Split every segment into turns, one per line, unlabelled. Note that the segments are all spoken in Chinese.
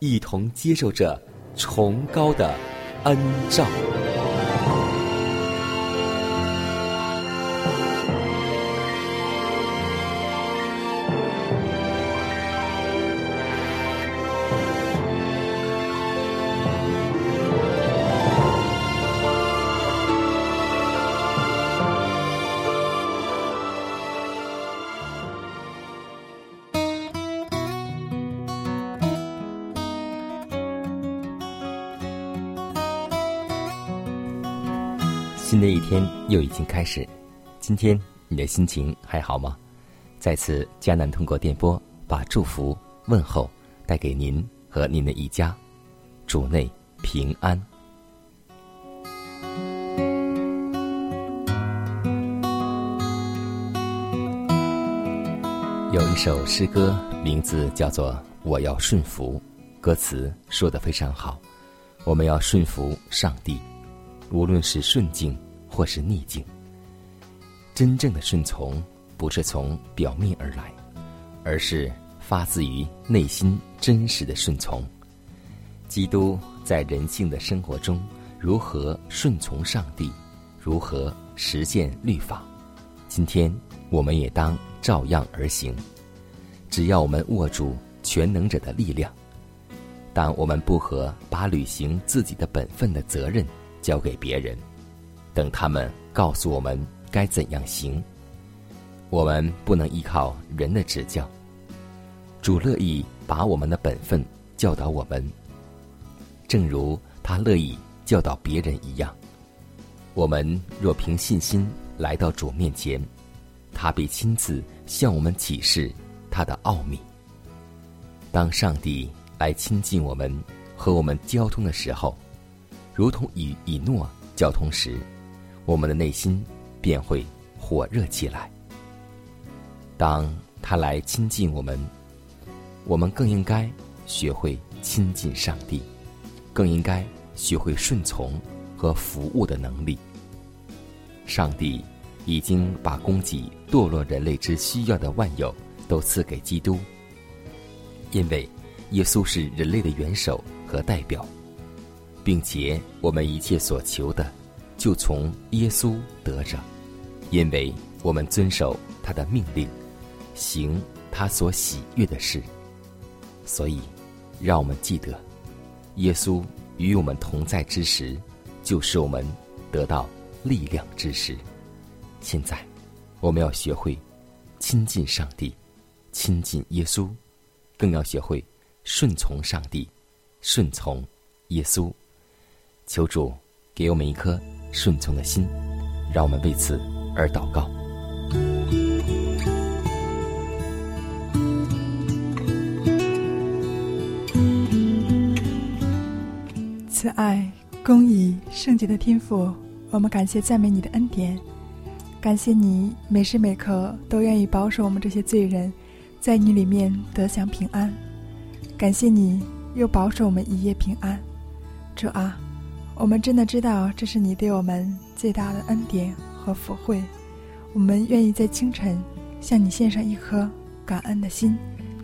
一同接受着崇高的恩照。新的一天又已经开始，今天你的心情还好吗？在此，迦南通过电波把祝福问候带给您和您的一家，主内平安。有一首诗歌，名字叫做《我要顺服》，歌词说的非常好，我们要顺服上帝。无论是顺境或是逆境，真正的顺从不是从表面而来，而是发自于内心真实的顺从。基督在人性的生活中如何顺从上帝，如何实践律法，今天我们也当照样而行。只要我们握住全能者的力量，但我们不和把履行自己的本分的责任。交给别人，等他们告诉我们该怎样行。我们不能依靠人的指教。主乐意把我们的本分教导我们，正如他乐意教导别人一样。我们若凭信心来到主面前，他必亲自向我们启示他的奥秘。当上帝来亲近我们和我们交通的时候。如同与以诺交通时，我们的内心便会火热起来。当他来亲近我们，我们更应该学会亲近上帝，更应该学会顺从和服务的能力。上帝已经把供给堕落人类之需要的万有都赐给基督，因为耶稣是人类的元首和代表。并且我们一切所求的，就从耶稣得着，因为我们遵守他的命令，行他所喜悦的事。所以，让我们记得，耶稣与我们同在之时，就是我们得到力量之时。现在，我们要学会亲近上帝，亲近耶稣，更要学会顺从上帝，顺从耶稣。求主给我们一颗顺从的心，让我们为此而祷告。
慈爱、公义、圣洁的天赋，我们感谢赞美你的恩典，感谢你每时每刻都愿意保守我们这些罪人，在你里面得享平安。感谢你又保守我们一夜平安，主啊。我们真的知道，这是你对我们最大的恩典和福惠。我们愿意在清晨向你献上一颗感恩的心，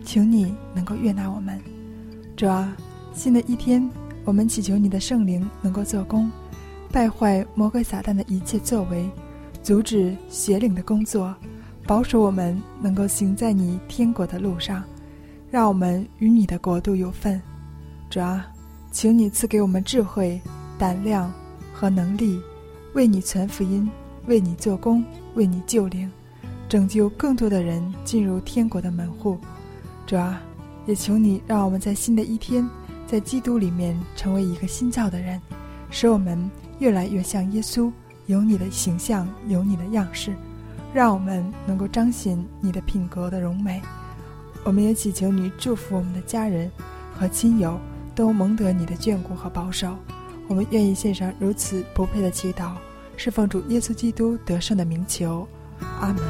求你能够悦纳我们。主啊，新的一天，我们祈求你的圣灵能够做工，败坏魔鬼撒旦的一切作为，阻止邪灵的工作，保守我们能够行在你天国的路上，让我们与你的国度有份。主啊，请你赐给我们智慧、胆量和能力，为你传福音，为你做工，为你救灵，拯救更多的人进入天国的门户。主啊，也求你让我们在新的一天，在基督里面成为一个新造的人，使我们。越来越像耶稣，有你的形象，有你的样式，让我们能够彰显你的品格的荣美。我们也祈求你祝福我们的家人和亲友都蒙得你的眷顾和保守。我们愿意献上如此不配的祈祷，是奉主耶稣基督得胜的名求。阿门。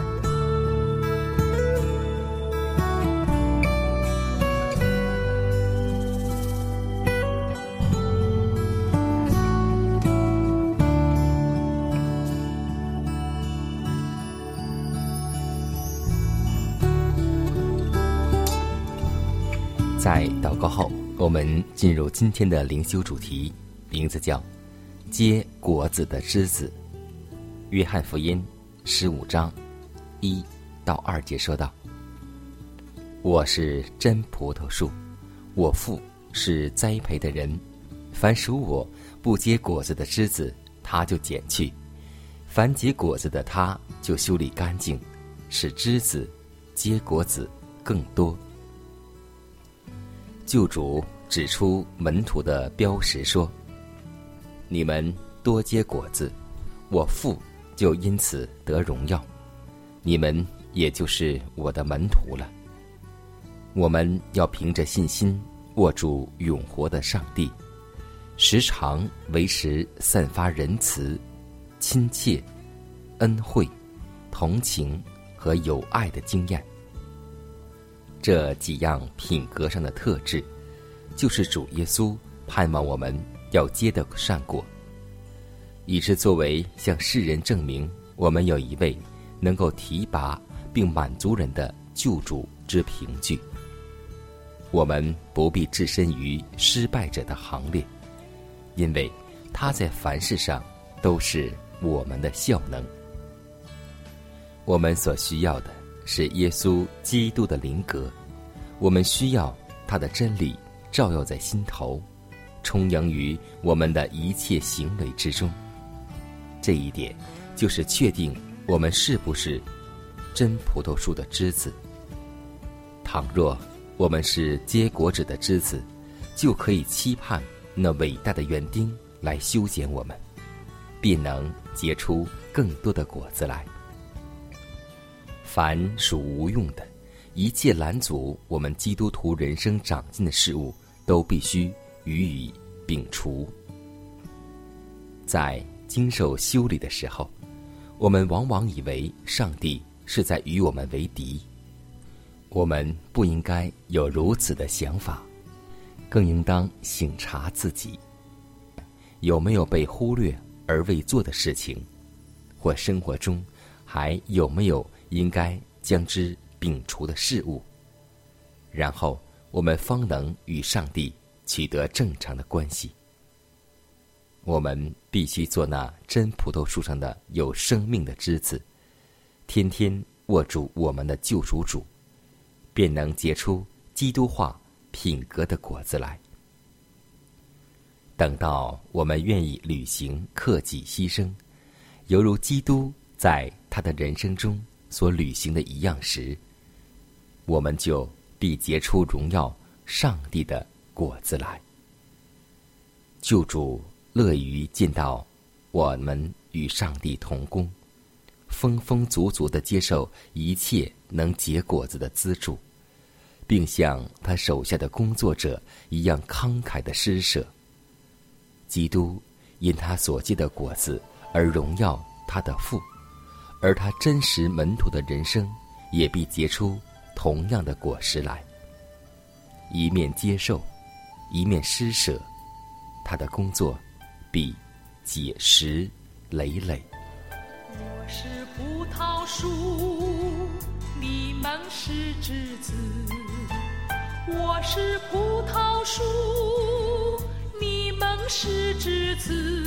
在祷告后，我们进入今天的灵修主题，名字叫“结果子的枝子”。约翰福音十五章一到二节说道：“我是真葡萄树，我父是栽培的人。凡属我不结果子的枝子，他就剪去；凡结果子的，他就修理干净，使枝子结果子更多。”救主指出门徒的标识说：“你们多结果子，我父就因此得荣耀，你们也就是我的门徒了。我们要凭着信心握住永活的上帝，时常维持散发仁慈、亲切、恩惠、同情和友爱的经验。”这几样品格上的特质，就是主耶稣盼望我们要结的善果，以是作为向世人证明我们有一位能够提拔并满足人的救主之凭据。我们不必置身于失败者的行列，因为他在凡事上都是我们的效能。我们所需要的。是耶稣基督的灵格，我们需要他的真理照耀在心头，充盈于我们的一切行为之中。这一点就是确定我们是不是真葡萄树的枝子。倘若我们是结果子的枝子，就可以期盼那伟大的园丁来修剪我们，必能结出更多的果子来。凡属无用的，一切拦阻我们基督徒人生长进的事物，都必须予以摒除。在经受修理的时候，我们往往以为上帝是在与我们为敌。我们不应该有如此的想法，更应当醒察自己有没有被忽略而未做的事情，或生活中还有没有。应该将之摒除的事物，然后我们方能与上帝取得正常的关系。我们必须做那真葡萄树上的有生命的枝子，天天握住我们的救赎主，便能结出基督化品格的果子来。等到我们愿意履行克己牺牲，犹如基督在他的人生中。所履行的一样时，我们就必结出荣耀上帝的果子来。救主乐于见到我们与上帝同工，丰丰足足的接受一切能结果子的资助，并像他手下的工作者一样慷慨的施舍。基督因他所结的果子而荣耀他的父。而他真实门徒的人生，也必结出同样的果实来。一面接受，一面施舍，他的工作必解石累累。
我是葡萄树，你们是枝子；我是葡萄树，你们是枝子。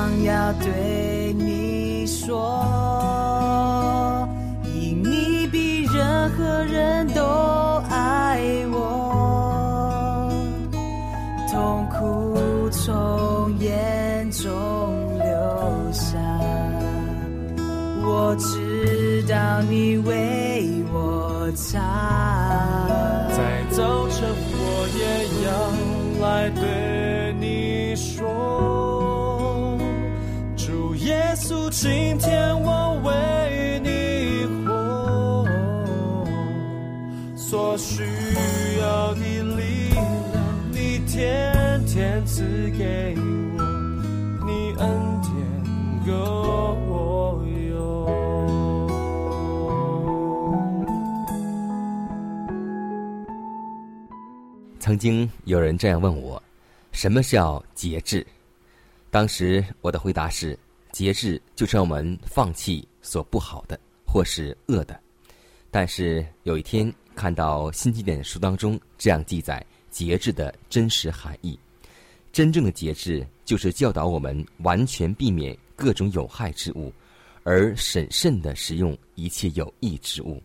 人都爱我
痛苦从眼中流下。我知道你为我
擦。经有人这样问我：“什么叫节制？”当时我的回答是：节制就是让我们放弃所不好的或是恶的。但是有一天看到新经典书当中这样记载节制的真实含义，真正的节制就是教导我们完全避免各种有害之物，而审慎的使用一切有益之物。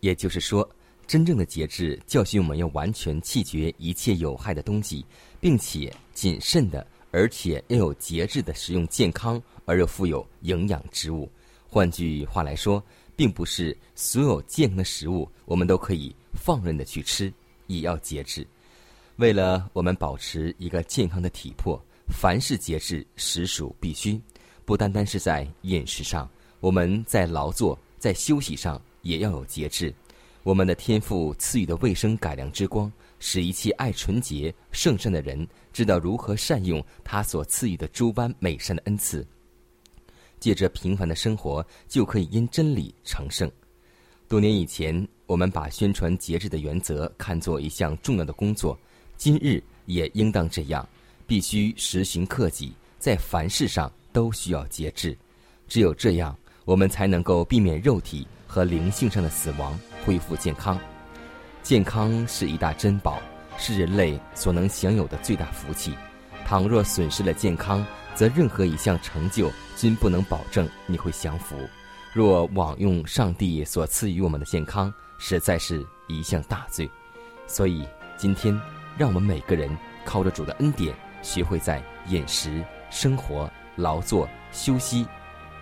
也就是说。真正的节制教训我们要完全弃绝一切有害的东西，并且谨慎的，而且要有节制的食用健康而又富有营养之物。换句话来说，并不是所有健康的食物我们都可以放任的去吃，也要节制。为了我们保持一个健康的体魄，凡事节制实属必须。不单单是在饮食上，我们在劳作、在休息上也要有节制。我们的天赋赐予的卫生改良之光，使一切爱纯洁圣善的人知道如何善用他所赐予的诸般美善的恩赐。借着平凡的生活，就可以因真理成圣。多年以前，我们把宣传节制的原则看作一项重要的工作，今日也应当这样，必须实行克己，在凡事上都需要节制。只有这样，我们才能够避免肉体和灵性上的死亡。恢复健康，健康是一大珍宝，是人类所能享有的最大福气。倘若损失了健康，则任何一项成就均不能保证你会享福。若枉用上帝所赐予我们的健康，实在是一项大罪。所以，今天让我们每个人靠着主的恩典，学会在饮食、生活、劳作、休息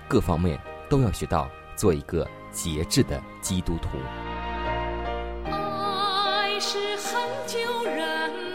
各方面都要学到做一个节制的基督徒。
是很久人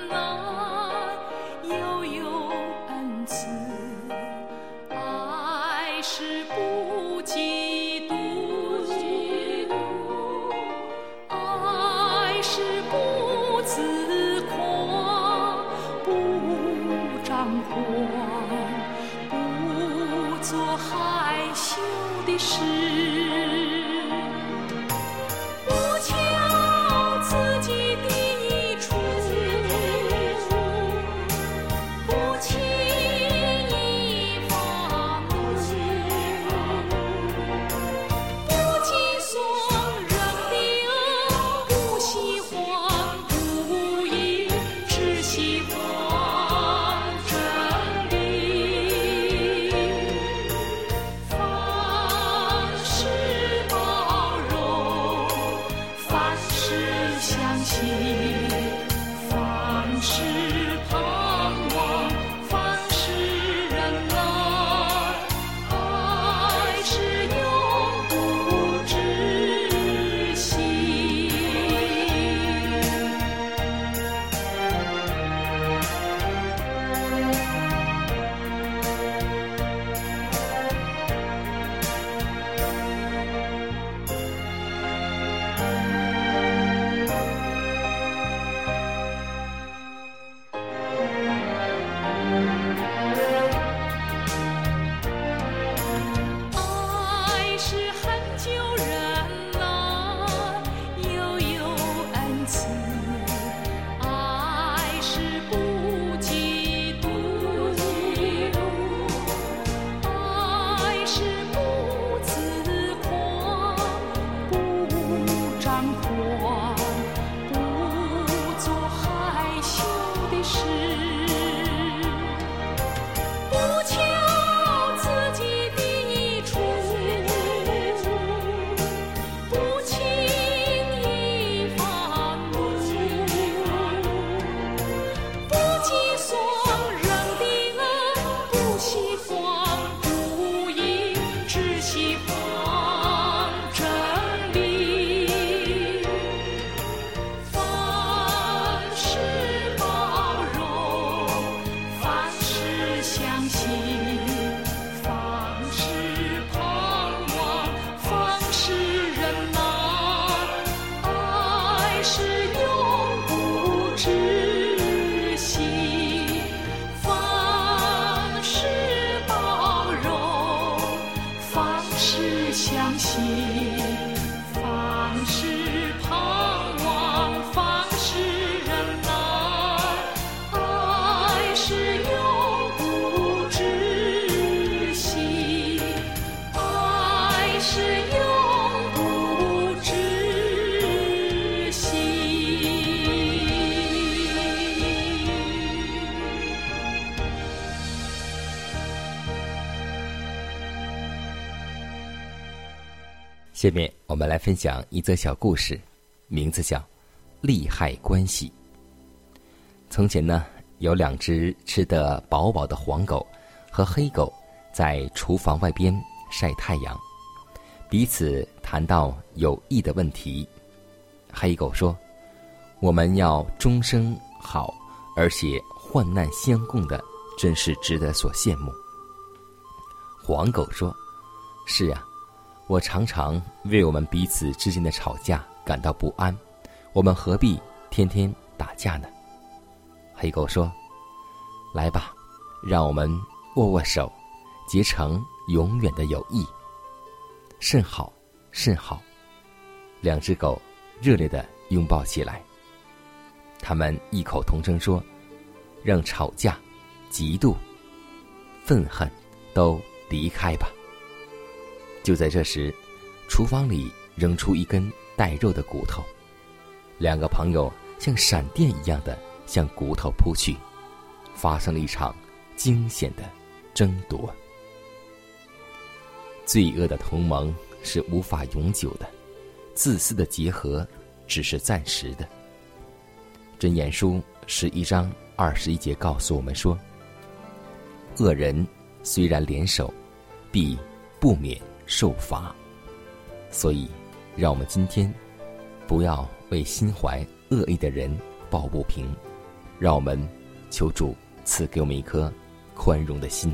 下面我们来分享一则小故事，名字叫《利害关系》。从前呢，有两只吃得饱饱的黄狗和黑狗在厨房外边晒太阳，彼此谈到有益的问题。黑狗说：“我们要终生好，而且患难相共的，真是值得所羡慕。”黄狗说：“是呀。”我常常为我们彼此之间的吵架感到不安，我们何必天天打架呢？黑狗说：“来吧，让我们握握手，结成永远的友谊。”甚好，甚好。两只狗热烈的拥抱起来。他们异口同声说：“让吵架、嫉妒、愤恨都离开吧。”就在这时，厨房里扔出一根带肉的骨头，两个朋友像闪电一样的向骨头扑去，发生了一场惊险的争夺。罪恶的同盟是无法永久的，自私的结合只是暂时的。箴言书十一章二十一节告诉我们说：“恶人虽然联手，必不免。”受罚，所以，让我们今天不要为心怀恶意的人抱不平，让我们求主赐给我们一颗宽容的心。